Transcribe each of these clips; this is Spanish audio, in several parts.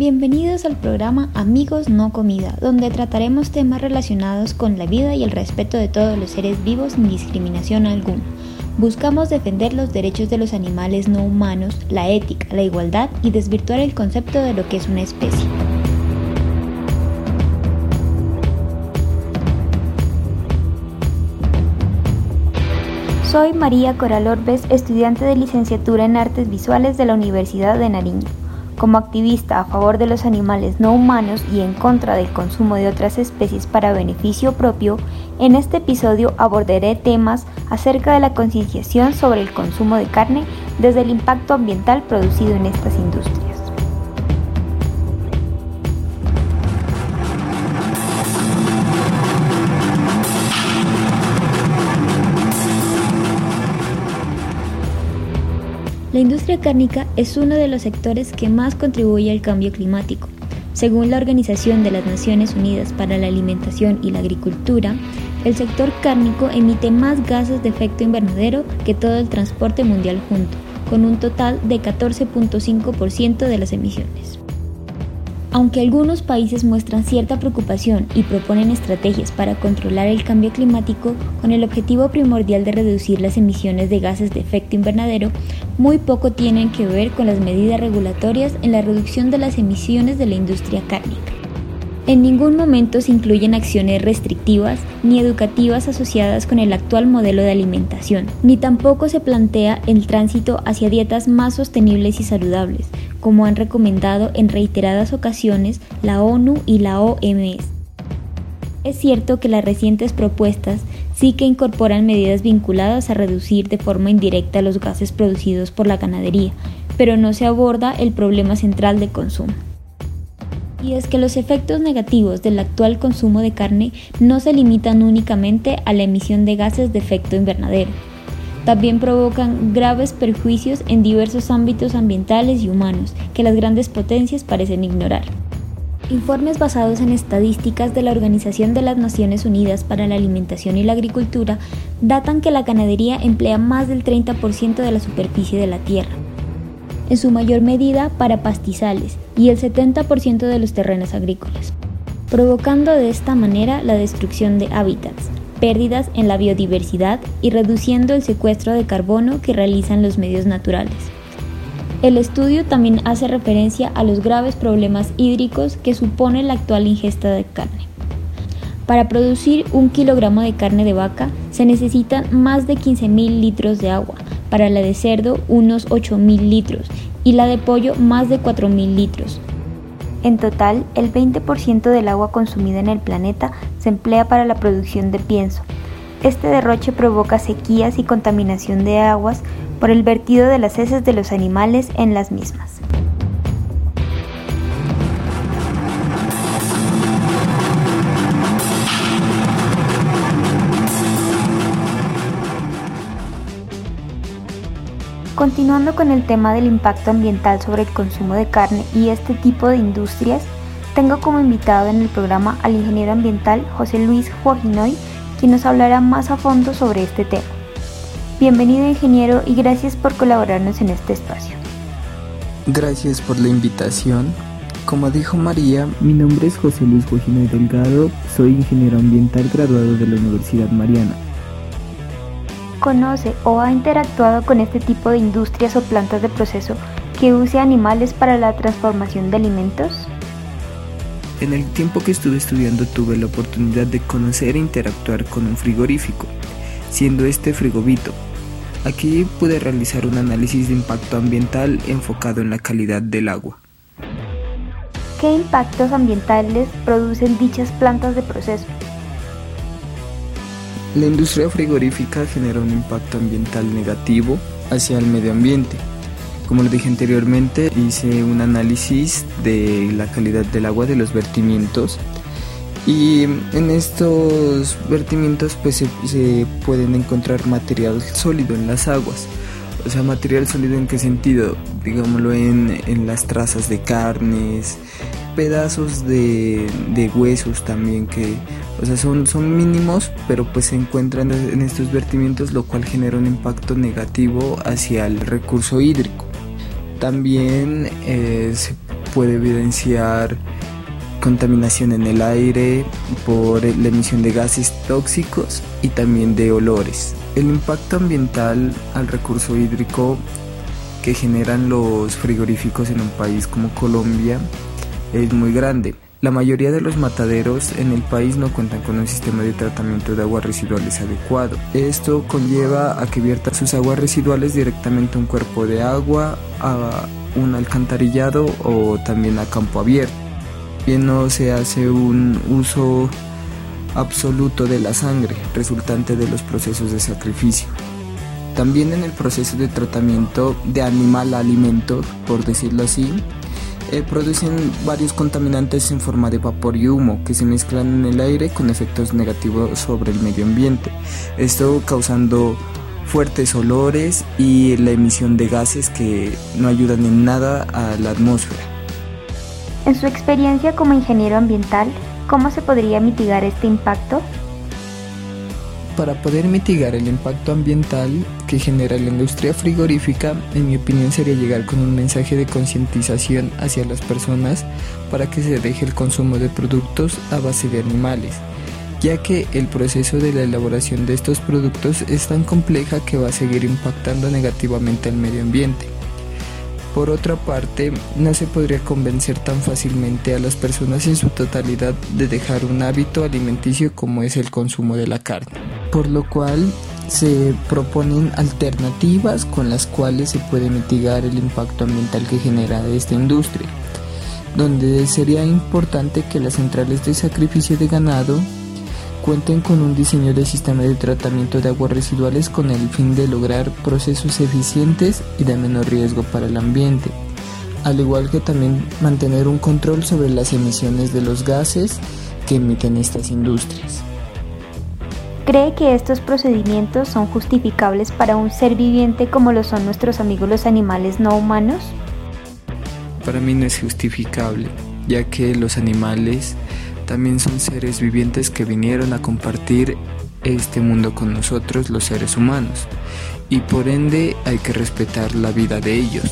Bienvenidos al programa Amigos No Comida, donde trataremos temas relacionados con la vida y el respeto de todos los seres vivos sin discriminación alguna. Buscamos defender los derechos de los animales no humanos, la ética, la igualdad y desvirtuar el concepto de lo que es una especie. Soy María Coral Orbes, estudiante de licenciatura en Artes Visuales de la Universidad de Nariño. Como activista a favor de los animales no humanos y en contra del consumo de otras especies para beneficio propio, en este episodio abordaré temas acerca de la concienciación sobre el consumo de carne desde el impacto ambiental producido en estas industrias. La industria cárnica es uno de los sectores que más contribuye al cambio climático. Según la Organización de las Naciones Unidas para la Alimentación y la Agricultura, el sector cárnico emite más gases de efecto invernadero que todo el transporte mundial junto, con un total de 14.5% de las emisiones. Aunque algunos países muestran cierta preocupación y proponen estrategias para controlar el cambio climático con el objetivo primordial de reducir las emisiones de gases de efecto invernadero, muy poco tienen que ver con las medidas regulatorias en la reducción de las emisiones de la industria cárnica. En ningún momento se incluyen acciones restrictivas ni educativas asociadas con el actual modelo de alimentación, ni tampoco se plantea el tránsito hacia dietas más sostenibles y saludables, como han recomendado en reiteradas ocasiones la ONU y la OMS. Es cierto que las recientes propuestas sí que incorporan medidas vinculadas a reducir de forma indirecta los gases producidos por la ganadería, pero no se aborda el problema central de consumo. Y es que los efectos negativos del actual consumo de carne no se limitan únicamente a la emisión de gases de efecto invernadero, también provocan graves perjuicios en diversos ámbitos ambientales y humanos que las grandes potencias parecen ignorar. Informes basados en estadísticas de la Organización de las Naciones Unidas para la Alimentación y la Agricultura datan que la ganadería emplea más del 30% de la superficie de la tierra, en su mayor medida para pastizales y el 70% de los terrenos agrícolas, provocando de esta manera la destrucción de hábitats, pérdidas en la biodiversidad y reduciendo el secuestro de carbono que realizan los medios naturales. El estudio también hace referencia a los graves problemas hídricos que supone la actual ingesta de carne. Para producir un kilogramo de carne de vaca se necesitan más de 15.000 litros de agua, para la de cerdo unos 8.000 litros y la de pollo más de 4.000 litros, en total, el 20% del agua consumida en el planeta se emplea para la producción de pienso. Este derroche provoca sequías y contaminación de aguas por el vertido de las heces de los animales en las mismas. Continuando con el tema del impacto ambiental sobre el consumo de carne y este tipo de industrias, tengo como invitado en el programa al ingeniero ambiental José Luis Juajinoy, quien nos hablará más a fondo sobre este tema. Bienvenido ingeniero y gracias por colaborarnos en este espacio. Gracias por la invitación. Como dijo María, mi nombre es José Luis Juajinoy Delgado, soy ingeniero ambiental graduado de la Universidad Mariana conoce o ha interactuado con este tipo de industrias o plantas de proceso que use animales para la transformación de alimentos? En el tiempo que estuve estudiando tuve la oportunidad de conocer e interactuar con un frigorífico, siendo este Frigobito. Aquí pude realizar un análisis de impacto ambiental enfocado en la calidad del agua. ¿Qué impactos ambientales producen dichas plantas de proceso? La industria frigorífica genera un impacto ambiental negativo hacia el medio ambiente. Como lo dije anteriormente, hice un análisis de la calidad del agua de los vertimientos y en estos vertimientos pues se, pueden encontrar material sólido en las aguas. O sea, material sólido en qué sentido? Digámoslo en, en las trazas de carnes, pedazos de, de, huesos también que, o sea, son, son mínimos, pero pues se encuentran en estos vertimientos, lo cual genera un impacto negativo hacia el recurso hídrico. También eh, puede evidenciar contaminación en el aire por la emisión de gases tóxicos y también de olores. El impacto ambiental al recurso hídrico que generan los frigoríficos en un país como Colombia es muy grande. La mayoría de los mataderos en el país no cuentan con un sistema de tratamiento de aguas residuales adecuado. Esto conlleva a que viertan sus aguas residuales directamente a un cuerpo de agua, a un alcantarillado o también a campo abierto. Bien no se hace un uso absoluto de la sangre resultante de los procesos de sacrificio. También en el proceso de tratamiento de animal a alimento, por decirlo así, eh, producen varios contaminantes en forma de vapor y humo que se mezclan en el aire con efectos negativos sobre el medio ambiente. Esto causando fuertes olores y la emisión de gases que no ayudan en nada a la atmósfera. En su experiencia como ingeniero ambiental, ¿cómo se podría mitigar este impacto? para poder mitigar el impacto ambiental que genera la industria frigorífica, en mi opinión sería llegar con un mensaje de concientización hacia las personas para que se deje el consumo de productos a base de animales, ya que el proceso de la elaboración de estos productos es tan compleja que va a seguir impactando negativamente al medio ambiente. Por otra parte, no se podría convencer tan fácilmente a las personas en su totalidad de dejar un hábito alimenticio como es el consumo de la carne, por lo cual se proponen alternativas con las cuales se puede mitigar el impacto ambiental que genera esta industria, donde sería importante que las centrales de sacrificio de ganado cuenten con un diseño de sistema de tratamiento de aguas residuales con el fin de lograr procesos eficientes y de menor riesgo para el ambiente, al igual que también mantener un control sobre las emisiones de los gases que emiten estas industrias. ¿Cree que estos procedimientos son justificables para un ser viviente como lo son nuestros amigos los animales no humanos? Para mí no es justificable, ya que los animales también son seres vivientes que vinieron a compartir este mundo con nosotros los seres humanos y por ende hay que respetar la vida de ellos.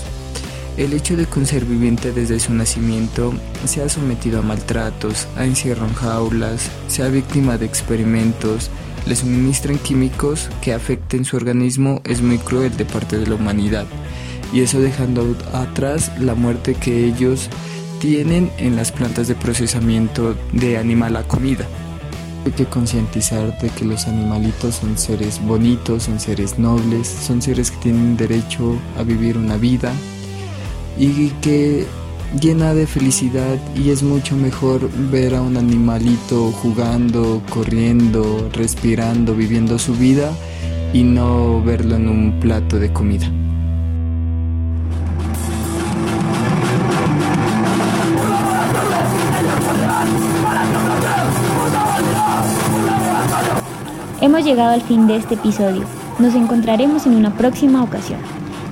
El hecho de que un ser viviente desde su nacimiento se ha sometido a maltratos, a encierro en jaulas, sea víctima de experimentos, le suministran químicos que afecten su organismo es muy cruel de parte de la humanidad y eso dejando atrás la muerte que ellos tienen en las plantas de procesamiento de animal a comida. Hay que concientizar de que los animalitos son seres bonitos, son seres nobles, son seres que tienen derecho a vivir una vida y que llena de felicidad y es mucho mejor ver a un animalito jugando, corriendo, respirando, viviendo su vida y no verlo en un plato de comida. Hemos llegado al fin de este episodio. Nos encontraremos en una próxima ocasión.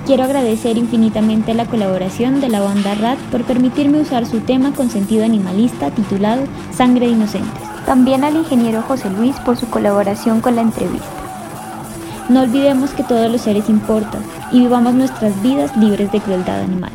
Quiero agradecer infinitamente la colaboración de la banda RAT por permitirme usar su tema con sentido animalista titulado Sangre de Inocentes. También al ingeniero José Luis por su colaboración con la entrevista. No olvidemos que todos los seres importan y vivamos nuestras vidas libres de crueldad animal.